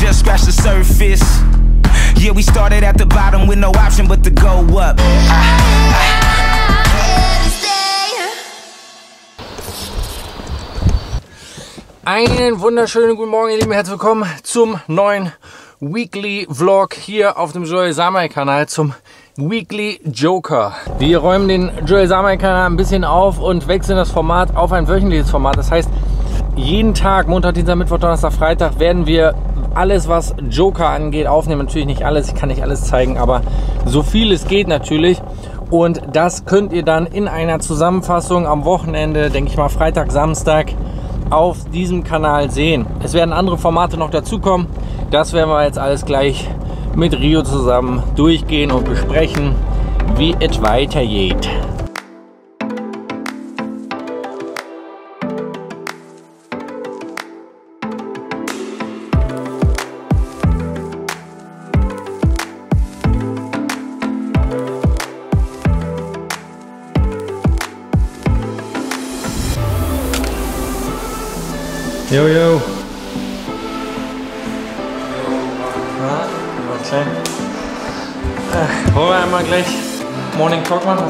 just scratched the surface. Yeah, we started at the bottom with no option but to go up. Einen wunderschönen guten Morgen, ihr Lieben. Herzlich willkommen zum neuen Weekly Vlog hier auf dem Joel Samai Kanal zum Weekly Joker. Wir räumen den Joel Samai Kanal ein bisschen auf und wechseln das Format auf ein wöchentliches Format. Das heißt, jeden Tag, Montag, Dienstag, Mittwoch, Donnerstag, Freitag, werden wir alles, was Joker angeht, aufnehmen. Natürlich nicht alles, ich kann nicht alles zeigen, aber so viel es geht natürlich. Und das könnt ihr dann in einer Zusammenfassung am Wochenende, denke ich mal Freitag, Samstag, auf diesem Kanal sehen. Es werden andere Formate noch dazukommen. Das werden wir jetzt alles gleich mit Rio zusammen durchgehen und besprechen, wie es weitergeht.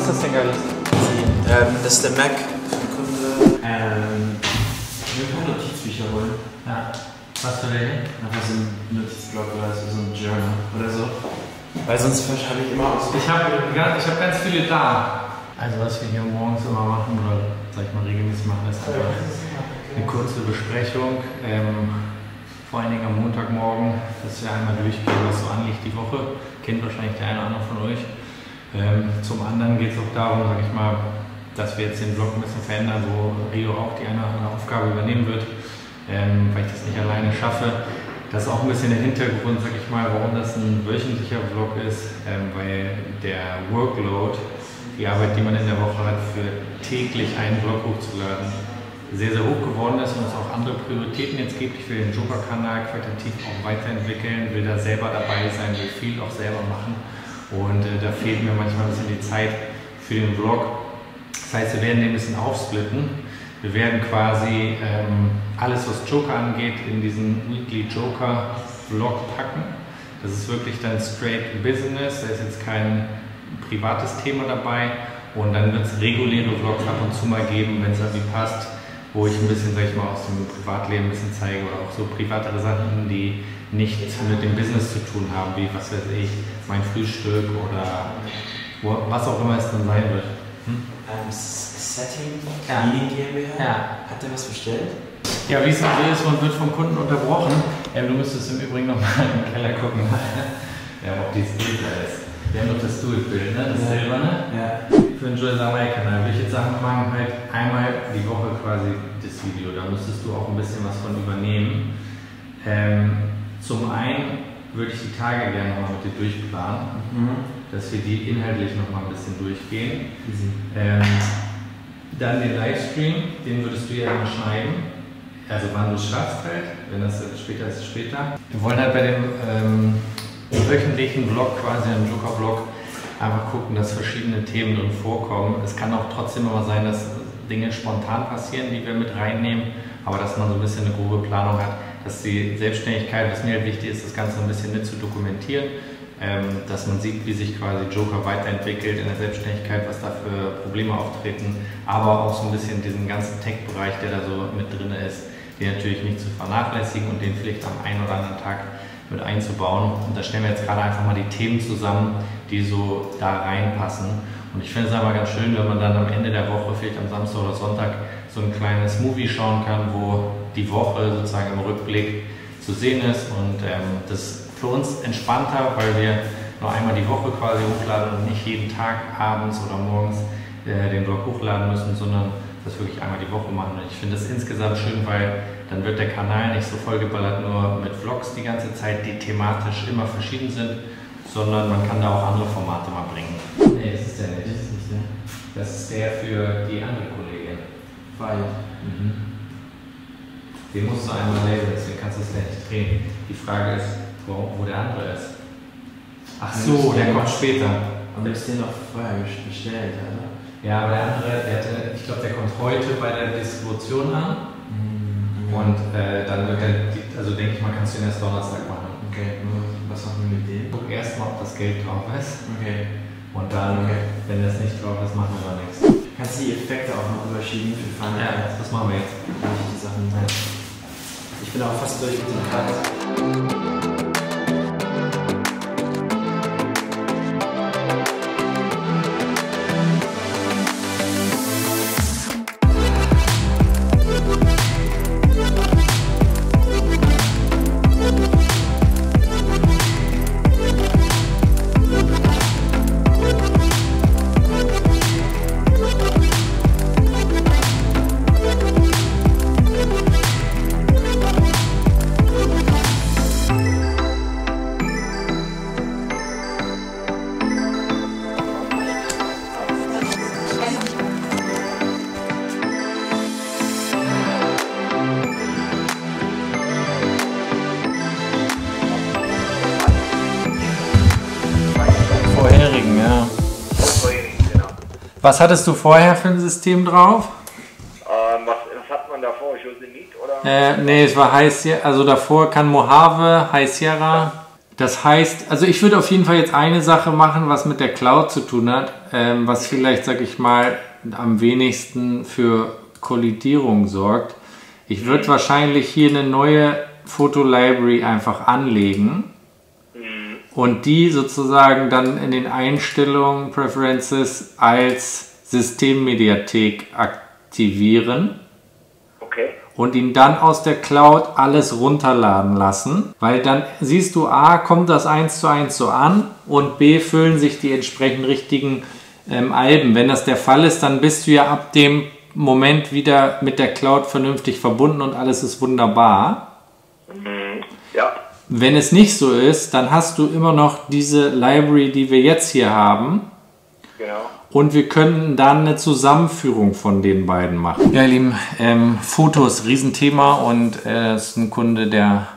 Ist das denn geiles? Ähm, das ist der Mac für den Kunde. Ähm, Wir können Notizbücher holen. ja. Was für welche? Einfach so ein Notizblock oder so, so ein Journal oder so. Weil sonst habe ich immer aus. Ich habe ich hab ganz viele da. Also was wir hier morgens immer machen oder sag ich mal regelmäßig machen, ist einfach eine kurze Besprechung. Ähm, vor allen Dingen am Montagmorgen, dass wir einmal durchgehen, was so anliegt die Woche. Kennt wahrscheinlich der eine oder andere von euch. Ähm, zum anderen geht es auch darum, sag ich mal, dass wir jetzt den Blog ein bisschen verändern, wo Rio auch die eine oder andere Aufgabe übernehmen wird, ähm, weil ich das nicht alleine schaffe. Das ist auch ein bisschen der Hintergrund, sag ich mal, warum das ein wöchentlicher Vlog ist, ähm, weil der Workload, die Arbeit, die man in der Woche hat, für täglich einen Vlog hochzuladen, sehr, sehr hoch geworden ist und es auch andere Prioritäten jetzt gibt. Ich will den Joker-Kanal qualitativ auch weiterentwickeln, will da selber dabei sein, will viel auch selber machen und äh, da fehlt mir manchmal ein bisschen die Zeit für den Vlog. Das heißt, wir werden den ein bisschen aufsplitten. Wir werden quasi ähm, alles, was Joker angeht, in diesen Weekly Joker Vlog packen. Das ist wirklich dann straight Business, da ist jetzt kein privates Thema dabei. Und dann wird es reguläre Vlogs ab und zu mal geben, wenn es irgendwie passt, wo ich ein bisschen, sag ich mal, aus dem Privatleben ein bisschen zeige oder auch so privatere Sachen, die nicht mit dem Business zu tun haben, wie, was weiß ich, mein Frühstück oder was auch immer es dann sein wird. Hm? Ähm, S- Setting, Ja. Leading GmbH. Ja. Hat der was bestellt? Ja, wie es so ist, man wird vom Kunden unterbrochen. Ähm, du müsstest im Übrigen noch mal im Keller gucken, ja, ob dieses Bild da ist. Wir haben doch das Do-It-Bild, ne? das Ja. silberne. Ja. Für den Joel Samurai-Kanal würde ich jetzt sagen, wir machen halt einmal die Woche quasi das Video. Da müsstest du auch ein bisschen was von übernehmen. Ähm, zum einen würde ich die Tage gerne noch mal mit dir durchplanen, Mhm. dass wir die inhaltlich noch mal ein bisschen durchgehen. Easy. Ähm, dann den Livestream, den würdest du ja immer schneiden. Also wann du es schaffst halt, wenn das später ist, ist später. Wir wollen halt bei dem ähm, wöchentlichen Vlog, quasi einem Joker-Vlog, einfach gucken, dass verschiedene Themen drin vorkommen. Es kann auch trotzdem immer sein, dass Dinge spontan passieren, die wir mit reinnehmen, aber dass man so ein bisschen eine grobe Planung hat, dass die Selbstständigkeit, was mir halt wichtig ist, das Ganze ein bisschen mit zu dokumentieren, ähm, dass man sieht, wie sich quasi Joker weiterentwickelt in der Selbstständigkeit, was da für Probleme auftreten, aber auch so ein bisschen diesen ganzen Tech-Bereich, der da so mit drin ist, den natürlich nicht zu vernachlässigen und den vielleicht am einen oder anderen Tag mit einzubauen. Und da stellen wir jetzt gerade einfach mal die Themen zusammen, die so da reinpassen. Und ich finde es einfach ganz schön, wenn man dann am Ende der Woche, vielleicht am Samstag oder Sonntag, so ein kleines Movie schauen kann, wo die Woche sozusagen im Rückblick zu sehen ist. Und ähm, das ist für uns entspannter, weil wir nur einmal die Woche quasi hochladen und nicht jeden Tag abends oder morgens äh, den Blog hochladen müssen, sondern das wirklich einmal die Woche machen. Und ich finde das insgesamt schön, weil dann wird der Kanal nicht so vollgeballert nur mit Vlogs die ganze Zeit, die thematisch immer verschieden sind, sondern man kann da auch andere Formate mal bringen. Nee, das ist der nicht. Das ist nicht der. Das ist der für die andere Kollegin. Weil. Mhm. Den musst du einmal lesen, deswegen kannst du es gleich nicht drehen. Die Frage ist, wo, wo der andere ist. Ach so, der kommt später. Und du hast den auch vorher bestellt, oder? Ja, aber der andere, der hatte, ich glaube, der kommt heute bei der Distribution an. Mhm. Und äh, dann wird er, die- also denke ich mal, kannst du ihn erst Donnerstag machen. Okay, was machen wir mit dem? Guck erstmal, ob das Geld drauf ist. Okay. Und dann, okay. wenn das nicht drauf ist, machen wir da nichts. Kannst du die Effekte auch noch überschieben für Final Ja, das machen wir jetzt. die Sachen. Ich auch fast durch mit dem Cut. Was hattest du vorher für ein System drauf? Ähm, was, was hat man davor? Yosemite oder? Äh, nee, es war High Sierra, also davor kann Mojave, High Sierra. Das heißt, also ich würde auf jeden Fall jetzt eine Sache machen, was mit der Cloud zu tun hat, ähm, was vielleicht, sag ich mal, am wenigsten für Kollidierung sorgt. Ich würde wahrscheinlich hier eine neue Foto-Library einfach anlegen und die sozusagen dann in den Einstellungen, Preferences als Systemmediathek aktivieren Okay. und ihn dann aus der Cloud alles runterladen lassen, weil dann siehst du, A, kommt das eins zu eins so an und B, füllen sich die entsprechend richtigen ähm, Alben. Wenn das der Fall ist, dann bist du ja ab dem Moment wieder mit der Cloud vernünftig verbunden und alles ist wunderbar. Wenn es nicht so ist, dann hast du immer noch diese Library, die wir jetzt hier haben. Genau. Und wir können dann eine Zusammenführung von den beiden machen. Ja, ihr Lieben, ähm, Fotos, Riesenthema und äh, es ist ein Kunde, der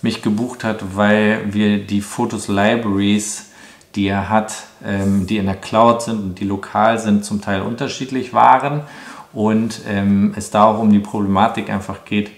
mich gebucht hat, weil wir die Fotos Libraries, die er hat, ähm, die in der Cloud sind und die lokal sind, zum Teil unterschiedlich waren und ähm, es da auch um die Problematik einfach geht,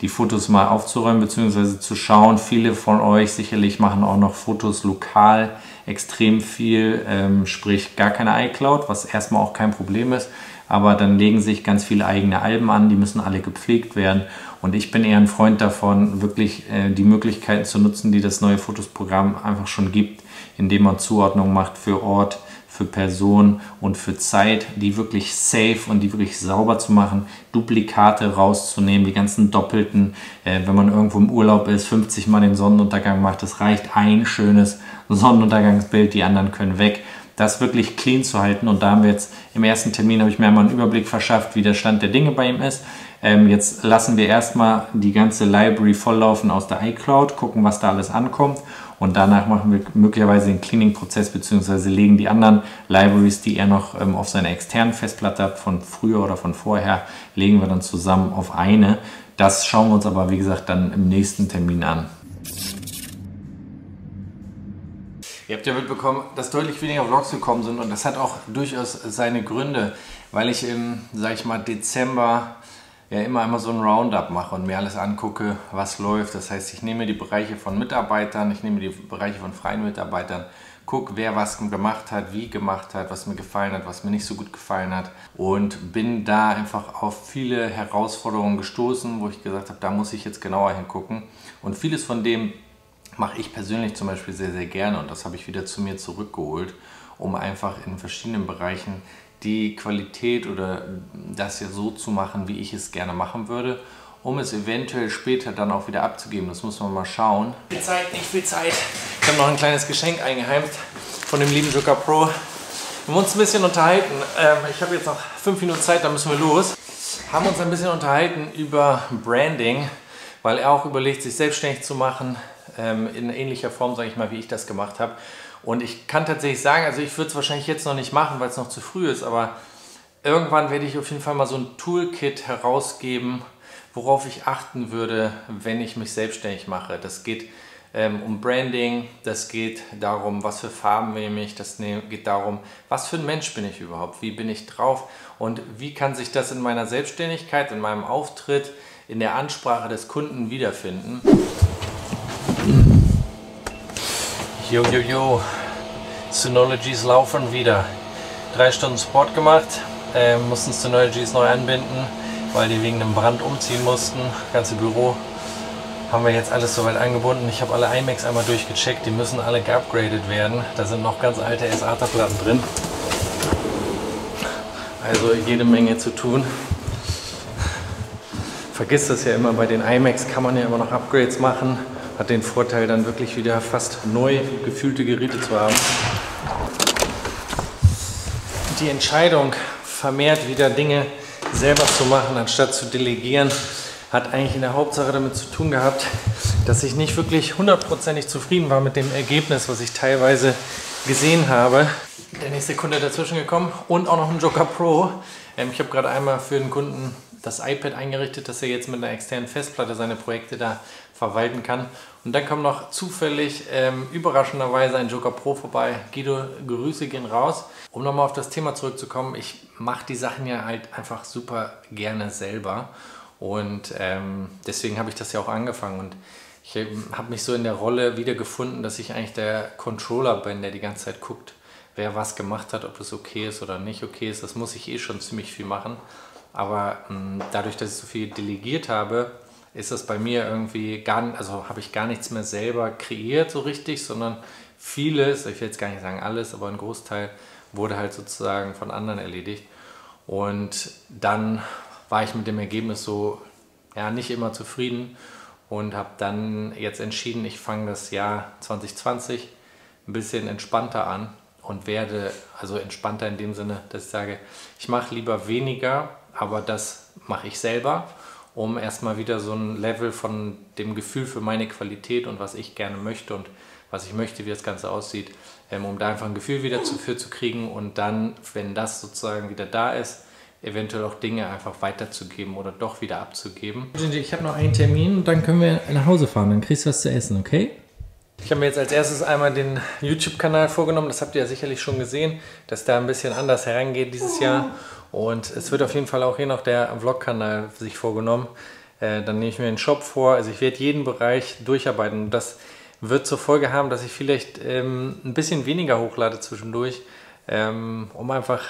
die Fotos mal aufzuräumen bzw. zu schauen. Viele von euch sicherlich machen auch noch Fotos lokal extrem viel, ähm, sprich gar keine iCloud, was erstmal auch kein Problem ist. Aber dann legen sich ganz viele eigene Alben an, die müssen alle gepflegt werden. Und ich bin eher ein Freund davon, wirklich äh, die Möglichkeiten zu nutzen, die das neue Fotos-Programm einfach schon gibt, indem man Zuordnung macht für Ort, für Person und für Zeit, die wirklich safe und die wirklich sauber zu machen, Duplikate rauszunehmen, die ganzen doppelten, äh, wenn man irgendwo im Urlaub ist, 50 Mal den Sonnenuntergang macht, es reicht ein schönes Sonnenuntergangsbild, die anderen können weg. Das wirklich clean zu halten und da haben wir jetzt im ersten Termin, habe ich mir einmal einen Überblick verschafft, wie der Stand der Dinge bei ihm ist. Ähm, jetzt lassen wir erstmal die ganze Library volllaufen aus der iCloud, gucken, was da alles ankommt und danach machen wir möglicherweise den Cleaning-Prozess bzw. legen die anderen Libraries, die er noch ähm, auf seiner externen Festplatte hat, von früher oder von vorher, legen wir dann zusammen auf eine. Das schauen wir uns aber, wie gesagt, dann im nächsten Termin an. Ihr habt ja mitbekommen, dass deutlich weniger Vlogs gekommen sind und das hat auch durchaus seine Gründe, weil ich im, sag ich mal, Dezember ja immer einmal so ein Roundup mache und mir alles angucke, was läuft. Das heißt, ich nehme die Bereiche von Mitarbeitern, ich nehme die Bereiche von freien Mitarbeitern, gucke, wer was gemacht hat, wie gemacht hat, was mir gefallen hat, was mir nicht so gut gefallen hat und bin da einfach auf viele Herausforderungen gestoßen, wo ich gesagt habe, da muss ich jetzt genauer hingucken. Und vieles von dem mache ich persönlich zum Beispiel sehr, sehr gerne und das habe ich wieder zu mir zurückgeholt, um einfach in verschiedenen Bereichen die Qualität oder das ja so zu machen, wie ich es gerne machen würde, um es eventuell später dann auch wieder abzugeben. Das muss man mal schauen. Viel Zeit, nicht viel Zeit. Ich habe noch ein kleines Geschenk eingeheimt von dem lieben Joker Pro. Wir haben uns ein bisschen unterhalten. Ähm, ich habe jetzt noch fünf Minuten Zeit, dann müssen wir los. Haben uns ein bisschen unterhalten über Branding, weil er auch überlegt, sich selbstständig zu machen, ähm, in ähnlicher Form, sage ich mal, wie ich das gemacht habe. Und ich kann tatsächlich sagen, also ich würde es wahrscheinlich jetzt noch nicht machen, weil es noch zu früh ist, aber irgendwann werde ich auf jeden Fall mal so ein Toolkit herausgeben, worauf ich achten würde, wenn ich mich selbstständig mache. Das geht ähm, um Branding, das geht darum, was für Farben nehme ich, das ne geht darum, was für ein Mensch bin ich überhaupt, wie bin ich drauf und wie kann sich das in meiner Selbstständigkeit, in meinem Auftritt, in der Ansprache des Kunden wiederfinden. Jo, jo, jo. Synologies laufen wieder. Drei Stunden Sport gemacht, äh, mussten Synologies neu anbinden, weil die wegen einem Brand umziehen mussten. Ganze Büro haben wir jetzt alles soweit angebunden. Ich habe alle iMacs einmal durchgecheckt, die müssen alle geupgradet werden. Da sind noch ganz alte SATA-Platten drin. Also jede Menge zu tun. Vergiss das ja immer, bei den iMacs kann man ja immer noch Upgrades machen. Hat den Vorteil dann wirklich wieder fast neu gefühlte Geräte zu haben. Die Entscheidung, vermehrt wieder Dinge selber zu machen, anstatt zu delegieren, hat eigentlich in der Hauptsache damit zu tun gehabt, dass ich nicht wirklich hundertprozentig zufrieden war mit dem Ergebnis, was ich teilweise gesehen habe. Der nächste Kunde dazwischen gekommen und auch noch ein Joker Pro. Ähm, ich habe gerade einmal für den Kunden das iPad eingerichtet, dass er jetzt mit einer externen Festplatte seine Projekte da verwalten kann. Und dann kommt noch zufällig ähm, überraschenderweise ein Joker Pro vorbei. Guido, Grüße gehen raus. Um nochmal auf das Thema zurückzukommen, ich mache die Sachen ja halt einfach super gerne selber. Und ähm, deswegen habe ich das ja auch angefangen. Und ich habe mich so in der Rolle wiedergefunden, dass ich eigentlich der Controller bin, der die ganze Zeit guckt, wer was gemacht hat, ob es okay ist oder nicht okay ist. Das muss ich eh schon ziemlich viel machen. Aber mh, hm, dadurch, dass ich so viel delegiert habe, ist das bei mir irgendwie gar also habe ich gar nichts mehr selber kreiert so richtig, sondern vieles, ich will jetzt gar nicht sagen alles, aber ein Großteil wurde halt sozusagen von anderen erledigt. Und dann war ich mit dem Ergebnis so ja, nicht immer zufrieden und habe dann jetzt entschieden, ich fange das Jahr 2020 ein bisschen entspannter an und werde, also entspannter in dem Sinne, dass ich sage, ich mache lieber weniger, aber das mache ich selber, um erstmal wieder so ein Level von dem Gefühl für meine Qualität und was ich gerne möchte und was ich möchte, wie das Ganze aussieht, ähm, um da einfach ein Gefühl wieder für zu kriegen und dann, wenn das sozusagen wieder da ist, eventuell auch Dinge einfach weiterzugeben oder doch wieder abzugeben. Ich habe noch einen Termin und dann können wir nach Hause fahren. Dann kriegst du was zu essen, okay? Ich habe mir jetzt als erstes einmal den YouTube-Kanal vorgenommen. Das habt ihr ja sicherlich schon gesehen, dass da ein bisschen anders herangeht dieses Jahr. Und es wird auf jeden Fall auch hier noch der Vlog-Kanal sich vorgenommen. Äh, dann nehme ich mir einen Shop vor. Also ich werde jeden Bereich durcharbeiten. Und das wird zur Folge haben, dass ich vielleicht ähm, ein bisschen weniger hochlade zwischendurch, ähm, um einfach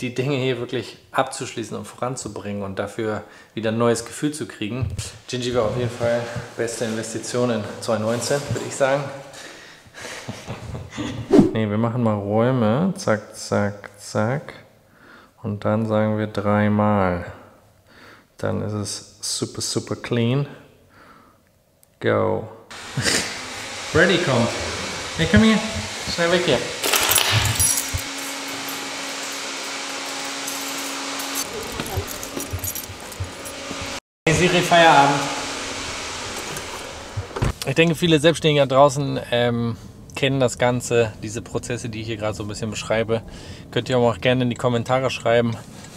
die Dinge hier wirklich abzuschließen und voranzubringen und dafür wieder ein neues Gefühl zu kriegen. Gingy war auf jeden Fall beste Investition in 2019, würde ich sagen. ne, wir machen mal Räume. Zack, zack, zack. Und dann sagen wir dreimal. Dann ist es super, super clean. Go. Freddy kommt. Hey, komm hier. Schnell weg hier. Siri Feierabend. Ich denke, viele Selbstständige da draußen ähm, kennen das Ganze, diese Prozesse, die ich hier gerade so ein bisschen beschreibe. Könnt ihr auch gerne in die Kommentare schreiben,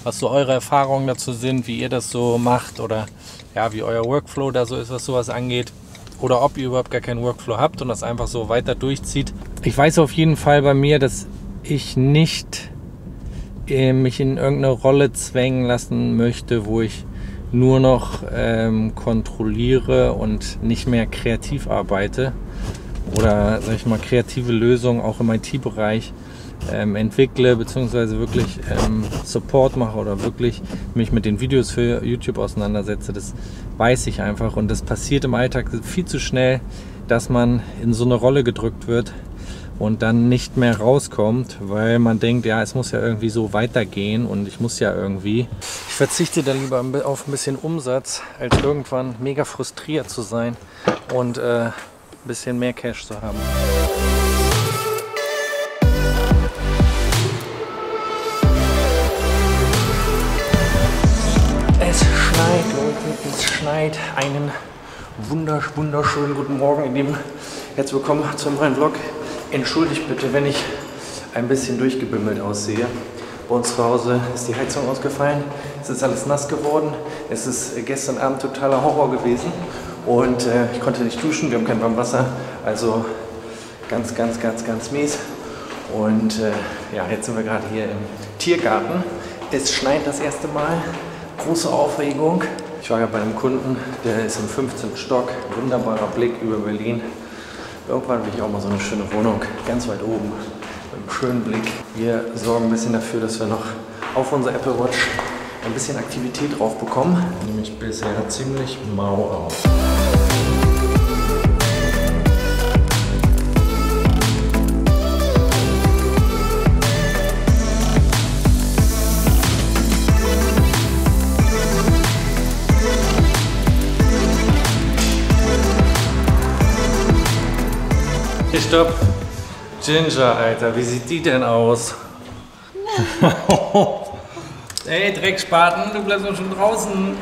was so eure Erfahrungen dazu sind, wie ihr das so macht oder ja, wie euer Workflow da so ist, was sowas angeht. Oder ob ihr überhaupt gar keinen Workflow habt und das einfach so weiter durchzieht. Ich weiß auf jeden Fall bei mir, dass ich nicht äh, mich in irgendeine Rolle zwängen lassen möchte, wo ich nur noch ähm, kontrolliere und nicht mehr kreativ arbeite oder sag ich mal kreative Lösungen auch im IT-Bereich ähm, entwickle beziehungsweise wirklich ähm, Support mache oder wirklich mich mit den Videos für YouTube auseinandersetze, das weiß ich einfach und das passiert im Alltag viel zu schnell, dass man in so eine Rolle gedrückt wird, und dann nicht mehr rauskommt, weil man denkt, ja, es muss ja irgendwie so weitergehen und ich muss ja irgendwie. Ich verzichte dann lieber auf ein bisschen Umsatz, als irgendwann mega frustriert zu sein und äh, ein bisschen mehr Cash zu haben. Es schneit, Leute, es schneit. Einen wunderschönen guten Morgen, in dem herzlich willkommen zu meinem Vlog. Entschuldigt bitte, wenn ich ein bisschen durchgebimmelt aussehe. Bei uns zu Hause ist die Heizung ausgefallen, es ist alles nass geworden. Es ist gestern Abend totaler Horror gewesen und äh, ich konnte nicht duschen, wir haben kein warmes Wasser, also ganz, ganz, ganz, ganz mies. Und äh, ja, jetzt sind wir gerade hier im Tiergarten. Es schneit das erste Mal, große Aufregung. Ich war ja bei einem Kunden, der ist im 15. Stock, wunderbarer Blick über Berlin Irgendwann will ich auch mal so eine schöne Wohnung, ganz weit oben, mit einem schönen Blick. Wir sorgen ein bisschen dafür, dass wir noch auf unser Apple Watch ein bisschen Aktivität drauf bekommen. Nämlich bisher ziemlich mau aus. Stopp. Ginger, Alter, wie sieht die denn aus? Ey, Dreckspaten, du bleibst doch schon draußen.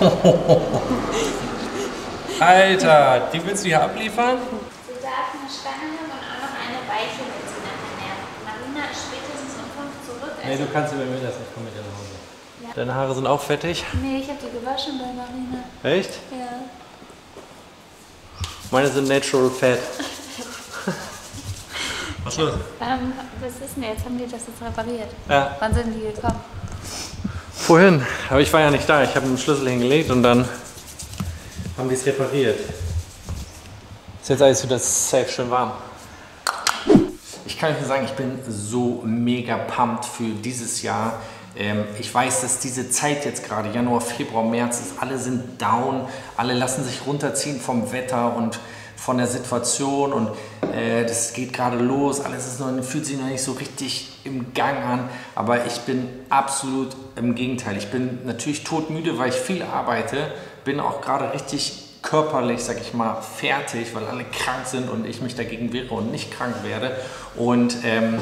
Alter, die willst du hier abliefern? Sie darf eine Stange haben und auch noch eine Weiche mit sie nachher Marina ist spätestens um fünf zurück. Nee, du kannst über mir das nicht. Komm mit dir nach Hause. Deine Haare sind auch fettig? Nee, ich habe die gewaschen bei Marina. Echt? Ja. Meine sind natural fat. Was los? Ähm, was ist denn jetzt? Haben die das jetzt repariert? Ja. Wann sind die gekommen? Vorhin, aber ich war ja nicht da. Ich habe den Schlüssel hingelegt und dann haben die es repariert. Ist jetzt alles wieder safe schön warm. Ich kann euch nur sagen, ich bin so mega pumped für dieses Jahr. Ähm, ich weiß, dass diese Zeit jetzt gerade, Januar, Februar, März, ist, alle sind down, alle lassen sich runterziehen vom Wetter und von der Situation und äh, das geht gerade los, alles ist noch, fühlt sich noch nicht so richtig im Gang an, aber ich bin absolut im Gegenteil. Ich bin natürlich todmüde, weil ich viel arbeite, bin auch gerade richtig körperlich, sag ich mal, fertig, weil alle krank sind und ich mich dagegen wehre und nicht krank werde. Und ähm,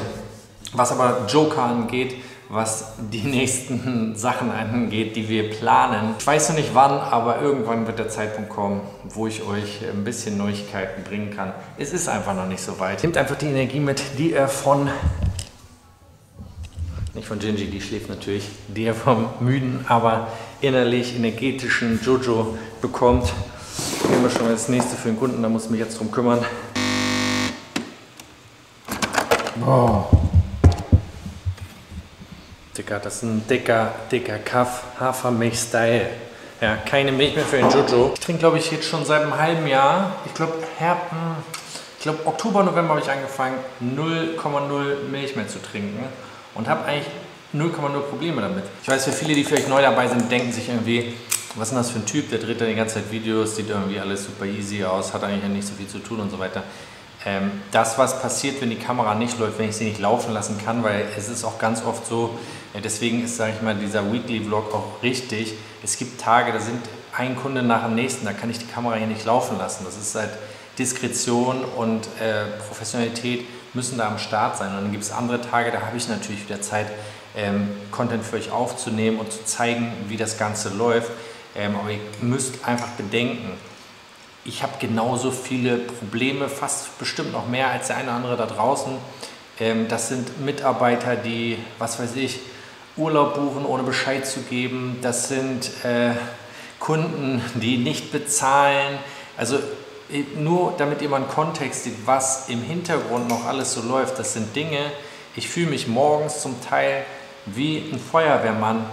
was aber Joker angeht, was die nächsten Sachen angeht, die wir planen. Ich weiß noch nicht wann, aber irgendwann wird der Zeitpunkt kommen, wo ich euch ein bisschen Neuigkeiten bringen kann. Es ist einfach noch nicht so weit. Nehmt einfach die Energie mit, die ihr von nicht von Gingy, die schläft natürlich, die ihr vom müden, aber innerlich energetischen Jojo bekommt. Nehmen wir schon mal das nächste für den Kunden, da muss ich mich jetzt drum kümmern. Oh. Dicker, das ist ein dicker, dicker Kaff, Hafermilch-Style. Ja, keine Milch mehr für den Jojo. Ich trinke, glaube ich, jetzt schon seit einem halben Jahr. Ich glaube, ich glaube, Oktober, November habe ich angefangen, 0,0 Milch mehr zu trinken und habe eigentlich 0,0 Probleme damit. Ich weiß, für viele, die vielleicht neu dabei sind, denken sich irgendwie, was ist denn das für ein Typ, der dreht da die ganze Zeit Videos, sieht irgendwie alles super easy aus, hat eigentlich nicht so viel zu tun und so weiter. Ähm, das, was passiert, wenn die Kamera nicht läuft, wenn ich sie nicht laufen lassen kann, weil es ist auch ganz oft so, äh, deswegen ist, sage ich mal, dieser Weekly-Vlog auch richtig. Es gibt Tage, da sind ein Kunde nach dem nächsten, da kann ich die Kamera hier nicht laufen lassen. Das ist halt Diskretion und äh, Professionalität müssen da am Start sein. Und dann gibt es andere Tage, da habe ich natürlich wieder Zeit, ähm, Content für euch aufzunehmen und zu zeigen, wie das Ganze läuft. Ähm, aber ihr müsst einfach bedenken, ich habe genauso viele Probleme, fast bestimmt noch mehr als der eine oder andere da draußen. Ähm, das sind Mitarbeiter, die, was weiß ich, Urlaub buchen, ohne Bescheid zu geben. Das sind äh, Kunden, die nicht bezahlen. Also äh, nur damit ihr mal einen Kontext seht, was im Hintergrund noch alles so läuft. Das sind Dinge, ich fühle mich morgens zum Teil wie ein Feuerwehrmann,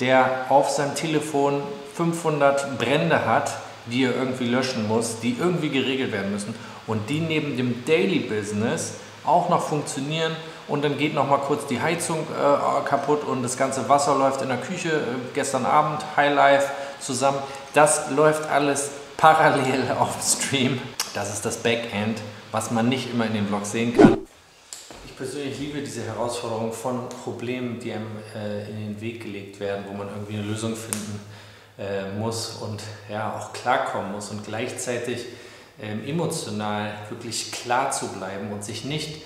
der auf seinem Telefon 500 Brände hat die er irgendwie löschen muss, die irgendwie geregelt werden müssen und die neben dem Daily Business auch noch funktionieren und dann geht noch mal kurz die Heizung äh, kaputt und das ganze Wasser läuft in der Küche äh, gestern Abend Highlife zusammen. Das läuft alles parallel auf Stream. Das ist das Backend, was man nicht immer in den Vlogs sehen kann. Ich persönlich liebe diese Herausforderung von Problemen, die einem äh, in den Weg gelegt werden, wo man irgendwie eine Lösung finden äh, muss und ja auch klarkommen muss und gleichzeitig ähm, emotional wirklich klar zu bleiben und sich nicht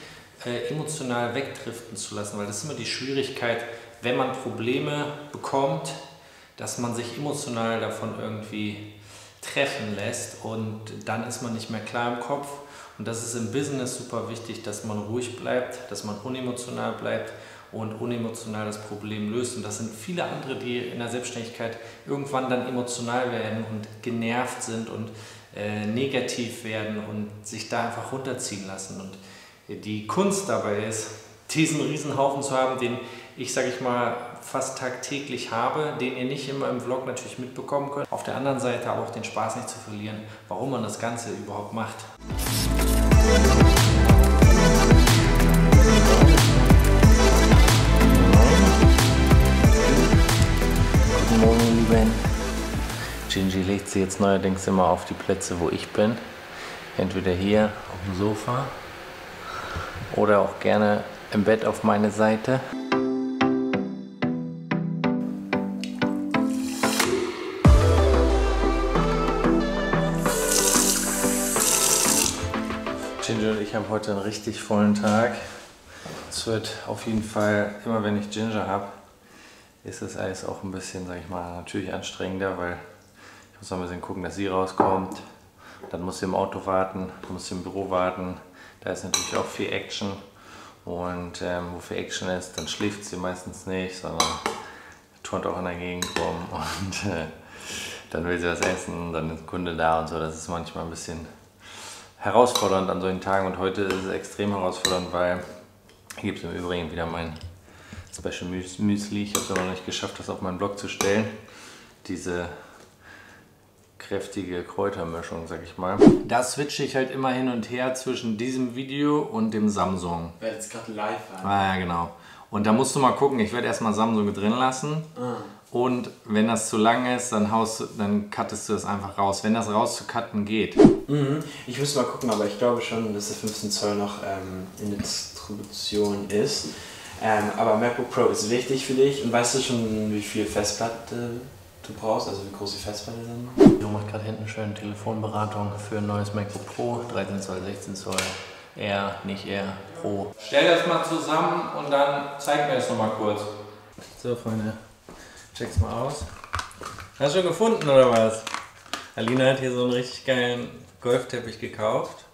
äh, emotional wegdriften zu lassen, weil das ist immer die Schwierigkeit, wenn man Probleme bekommt, dass man sich emotional davon irgendwie treffen lässt und dann ist man nicht mehr klar im Kopf. Und das ist im Business super wichtig, dass man ruhig bleibt, dass man unemotional bleibt und unemotional das Problem löst. Und das sind viele andere, die in der Selbstständigkeit irgendwann dann emotional werden und genervt sind und äh, negativ werden und sich da einfach runterziehen lassen. Und die Kunst dabei ist, diesen Riesenhaufen zu haben, den ich, sage ich mal, fast tagtäglich habe, den ihr nicht immer im Vlog natürlich mitbekommen könnt. Auf der anderen Seite aber auch den Spaß nicht zu verlieren, warum man das Ganze überhaupt macht. Guten Morgen, Lieben. Gingy legt sie jetzt neuerdings immer auf die Plätze, wo ich bin. Entweder hier auf dem Sofa oder auch gerne im Bett auf meine Seite. Ginger und ich haben heute einen richtig vollen Tag. Es wird auf jeden Fall, immer wenn ich Ginger habe, ist das alles auch ein bisschen, sag ich mal, natürlich anstrengender, weil ich muss noch ein bisschen gucken, dass sie rauskommt. Dann muss sie im Auto warten, dann muss sie im Büro warten. Da ist natürlich auch viel Action. Und ähm, wo viel Action ist, dann schläft sie meistens nicht, sondern turnt auch in der Gegend rum. Und äh, dann will sie was essen, dann ist ein Kunde da und so. Das ist manchmal ein bisschen herausfordernd an solchen Tagen. Und heute ist es extrem herausfordernd, weil hier gibt es im Übrigen wieder mein Special Müsli. Ich habe es aber noch nicht geschafft, das auf meinen Blog zu stellen. Diese kräftige Kräutermischung, sag ich mal. Da switche ich halt immer hin und her zwischen diesem Video und dem Samsung. Wer jetzt gerade live an. Ah ja, genau. Und da musst du mal gucken, ich werde erstmal Samsung drin lassen. Ah. Und wenn das zu lang ist, dann, haust, du- dann cuttest du das einfach raus. Wenn das rauszucutten geht. Mhm. Ich müsste mal gucken, aber ich glaube schon, dass der 15 Zoll noch ähm, in der Distribution ist. Ähm, aber MacBook Pro ist wichtig für dich und weißt du schon, wie viel Festplatte du brauchst, also wie groß die Festplatte sind? Du machst gerade hinten schön Telefonberatung für ein neues MacBook Pro, 13 Zoll, 16 Zoll, R, nicht R, Pro. Stell das mal zusammen und dann zeig mir das nochmal kurz. So, Freunde, check's mal aus. Hast du schon gefunden oder was? Alina hat hier so einen richtig geilen Golfteppich gekauft.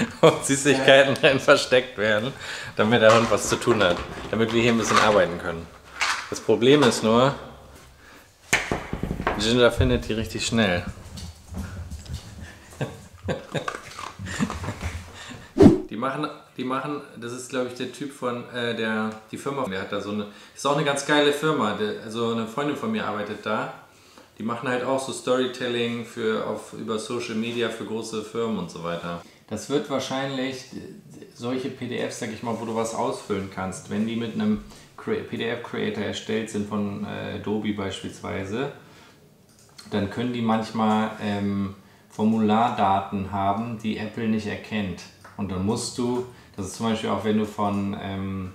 Und Süßigkeiten drin versteckt werden, damit der Hund was zu tun hat. Damit wir hier ein bisschen arbeiten können. Das Problem ist nur, Ginger findet die richtig schnell. Die machen, die machen, das ist glaube ich der Typ von äh, der, die Firma, der hat da so eine, ist auch eine ganz geile Firma, der, also eine Freundin von mir arbeitet da. Die machen halt auch so Storytelling für, auf, über Social Media für große Firmen und so weiter. Das wird wahrscheinlich solche PDFs, sag ich mal, wo du was ausfüllen kannst, wenn die mit einem Cre- PDF-Creator erstellt sind von äh, Adobe beispielsweise, dann können die manchmal ähm, Formulardaten haben, die Apple nicht erkennt. Und dann musst du, das ist zum Beispiel auch, wenn du von ähm,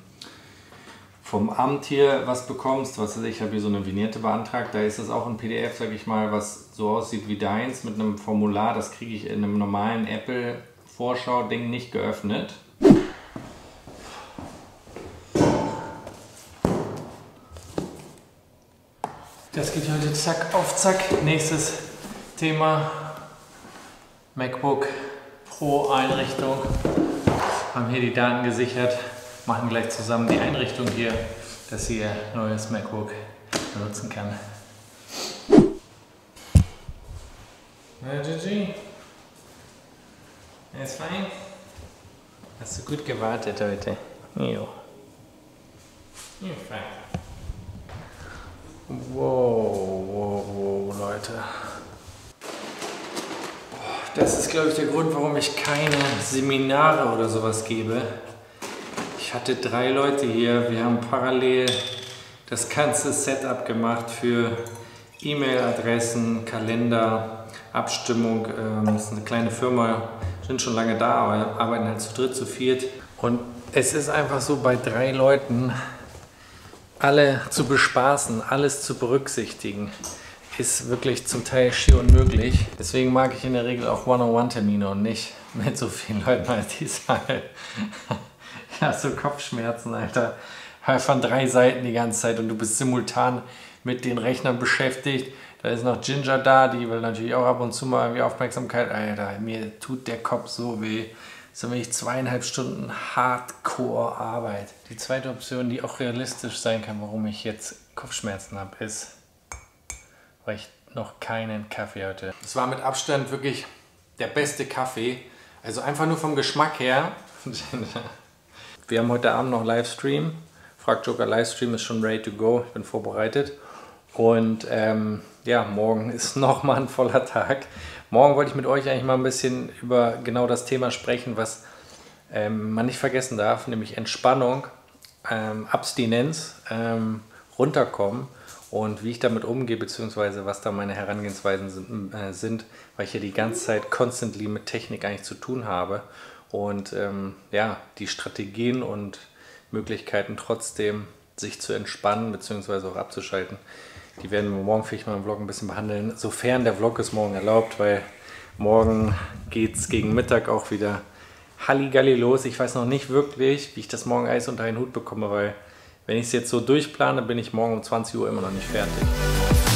vom Amt hier was bekommst, was weiß ich, ich habe hier so eine Vignette beantragt, da ist das auch ein PDF, sag ich mal, was so aussieht wie deins mit einem Formular, das kriege ich in einem normalen Apple Vorschau-Ding nicht geöffnet. Das geht heute zack auf zack. Nächstes Thema MacBook Pro Einrichtung. Haben hier die Daten gesichert, machen gleich zusammen die Einrichtung hier, dass ihr neues MacBook benutzen kann. Na, Gigi? Alles fein? Hast du gut gewartet heute? Jo. Ja, fein. Wow, wow, wow, Leute. Das ist, glaube ich, der Grund, warum ich keine Seminare oder sowas gebe. Ich hatte drei Leute hier. Wir haben parallel das ganze Setup gemacht für E-Mail-Adressen, Kalender, Abstimmung. Ähm, Das ist eine kleine Firma, sind schon lange da, aber arbeiten halt zu dritt, zu viert. Und es ist einfach so bei drei Leuten alle zu bespaßen, alles zu berücksichtigen, ist wirklich zum Teil schier unmöglich. Deswegen mag ich in der Regel auch One-on-One-Termine und nicht mit so vielen Leuten als diesmal. Ja, so Kopfschmerzen, Alter. Halt Von drei Seiten die ganze Zeit und du bist simultan mit den Rechnern beschäftigt. Da ist noch Ginger da, die will natürlich auch ab und zu mal irgendwie Aufmerksamkeit. Alter, mir tut der Kopf so weh. Das sind wirklich zweieinhalb Stunden Hardcore-Arbeit. Die zweite Option, die auch realistisch sein kann, warum ich jetzt Kopfschmerzen habe, ist, weil ich noch keinen Kaffee hatte. Es war mit Abstand wirklich der beste Kaffee. Also einfach nur vom Geschmack her. Wir haben heute Abend noch Livestream. Frag Joker Livestream ist schon ready to go. Ich bin vorbereitet. Und ähm, ja, morgen ist nochmal ein voller Tag. Morgen wollte ich mit euch eigentlich mal ein bisschen über genau das Thema sprechen, was ähm, man nicht vergessen darf, nämlich Entspannung, ähm, Abstinenz, ähm, runterkommen und wie ich damit umgehe, beziehungsweise was da meine Herangehensweisen sind, äh, sind weil ich ja die ganze Zeit constantly mit Technik eigentlich zu tun habe und ähm, ja, die Strategien und Möglichkeiten trotzdem sich zu entspannen, beziehungsweise auch abzuschalten, die werden wir morgen vielleicht mal im Vlog ein bisschen behandeln, sofern der Vlog es morgen erlaubt, weil morgen geht es gegen Mittag auch wieder Halligalli los. Ich weiß noch nicht wirklich, wie ich das morgen Eis unter einen Hut bekomme, weil wenn ich es jetzt so durchplane, bin ich morgen um 20 Uhr immer noch nicht fertig.